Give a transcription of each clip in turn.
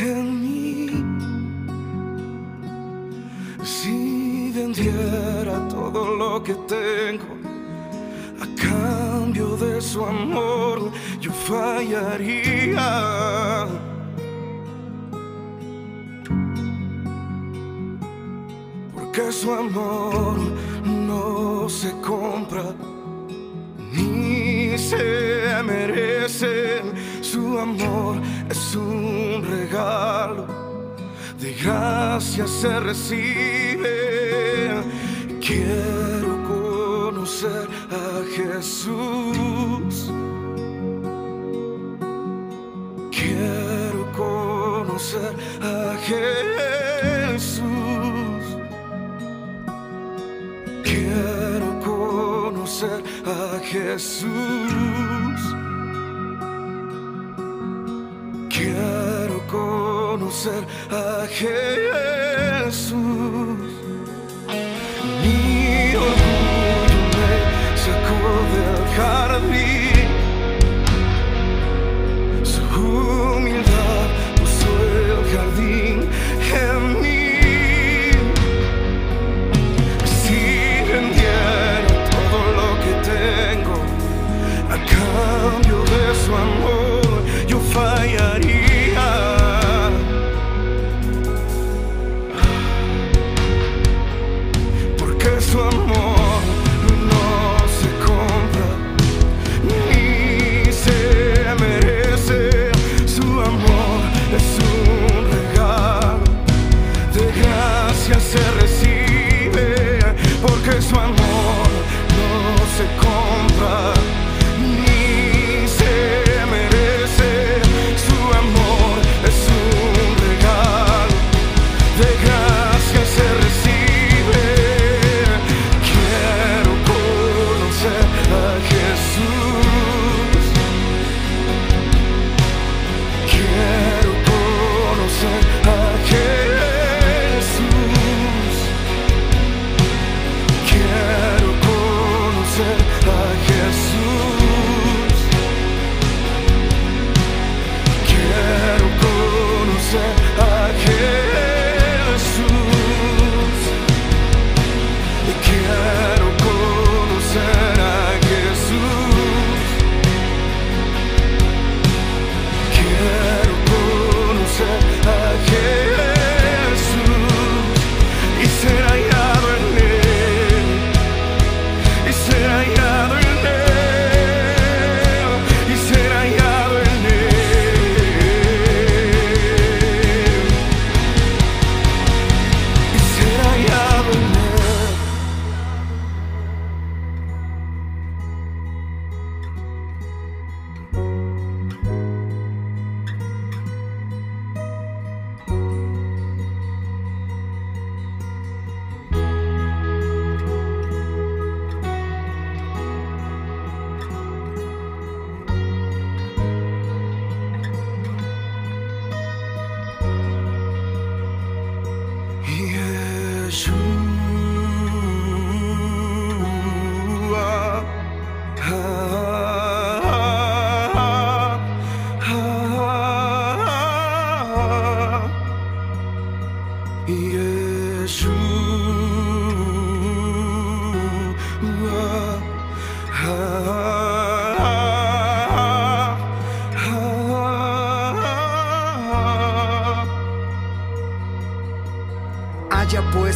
en mí. Si vendiera todo lo que tengo a cambio de su amor, yo fallaría. Porque su amor no se compra ni se merece. Su amor es un regalo, de gracia se recibe. Quiero conocer a Jesús. Quiero conocer a Jesús. Quiero conocer a Jesús. Conocer a Jesús. Mi orgullo me sacó del jardín.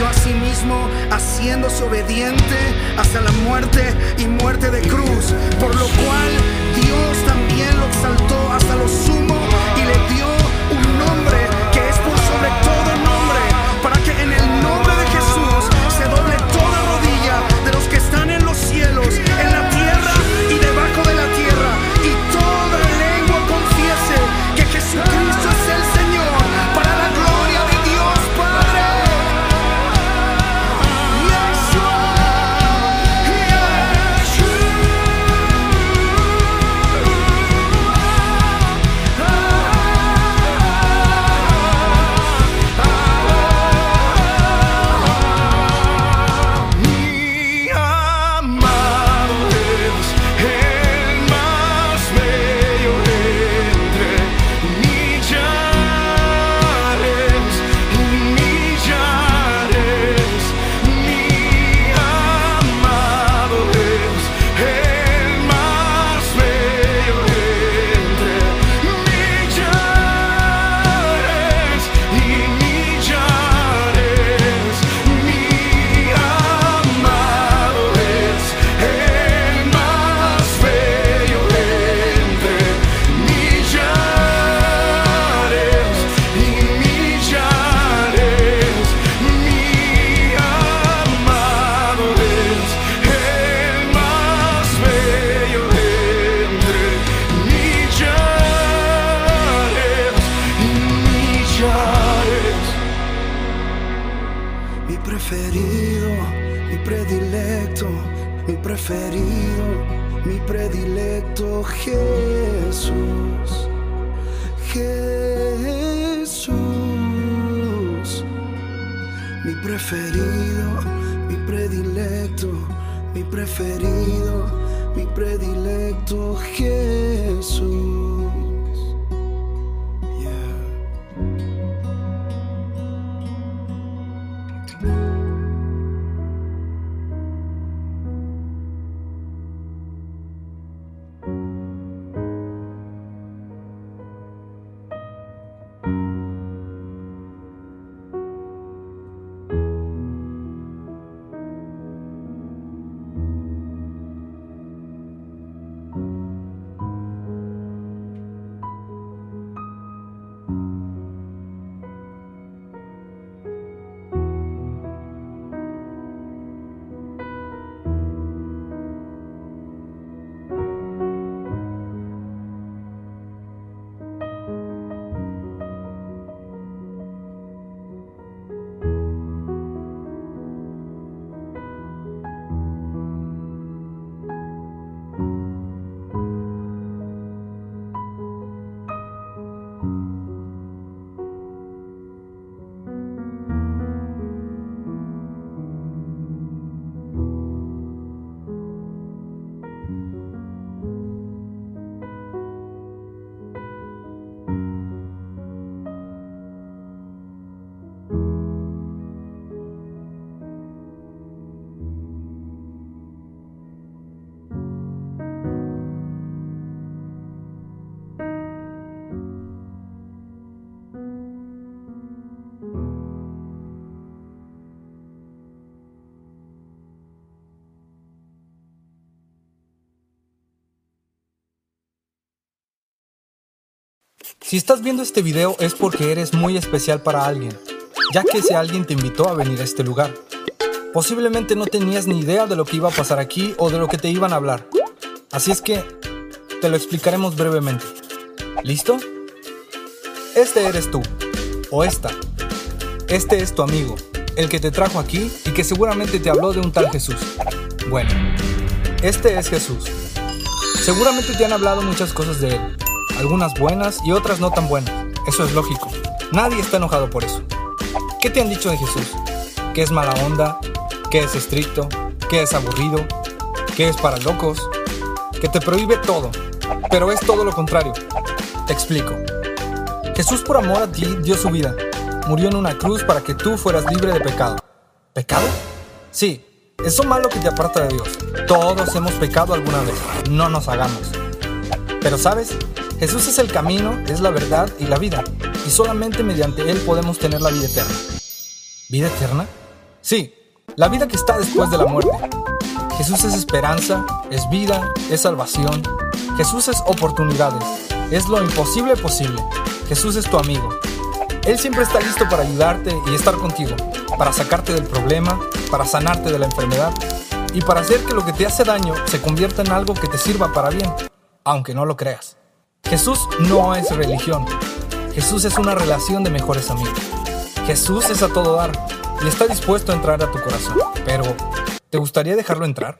humilló a sí mismo, haciéndose obediente hasta la muerte y muerte de cruz, por lo cual Dios también lo exaltó hasta lo sumo preferido, mi predilecto, mi preferido, mi predilecto Jesús. Jesús, mi preferido, mi predilecto, mi preferido, mi predilecto Jesús. Si estás viendo este video es porque eres muy especial para alguien, ya que ese alguien te invitó a venir a este lugar. Posiblemente no tenías ni idea de lo que iba a pasar aquí o de lo que te iban a hablar. Así es que te lo explicaremos brevemente. ¿Listo? Este eres tú, o esta. Este es tu amigo, el que te trajo aquí y que seguramente te habló de un tal Jesús. Bueno, este es Jesús. Seguramente te han hablado muchas cosas de él, algunas buenas y otras no tan buenas. Eso es lógico. Nadie está enojado por eso. ¿Qué te han dicho de Jesús? ¿Que es mala onda? ¿Que es estricto? ¿Que es aburrido? ¿Que es para locos? ¿Que te prohíbe todo? Pero es todo lo contrario. Te explico. Jesús por amor a ti dio su vida. Murió en una cruz para que tú fueras libre de pecado. ¿Pecado? Sí, eso malo que te aparta de Dios. Todos hemos pecado alguna vez. No nos hagamos. Pero sabes, Jesús es el camino, es la verdad y la vida, y solamente mediante Él podemos tener la vida eterna. ¿Vida eterna? Sí, la vida que está después de la muerte. Jesús es esperanza, es vida, es salvación. Jesús es oportunidades, es lo imposible posible. Jesús es tu amigo. Él siempre está listo para ayudarte y estar contigo, para sacarte del problema, para sanarte de la enfermedad y para hacer que lo que te hace daño se convierta en algo que te sirva para bien, aunque no lo creas. Jesús no es religión. Jesús es una relación de mejores amigos. Jesús es a todo dar y está dispuesto a entrar a tu corazón. Pero, ¿te gustaría dejarlo entrar?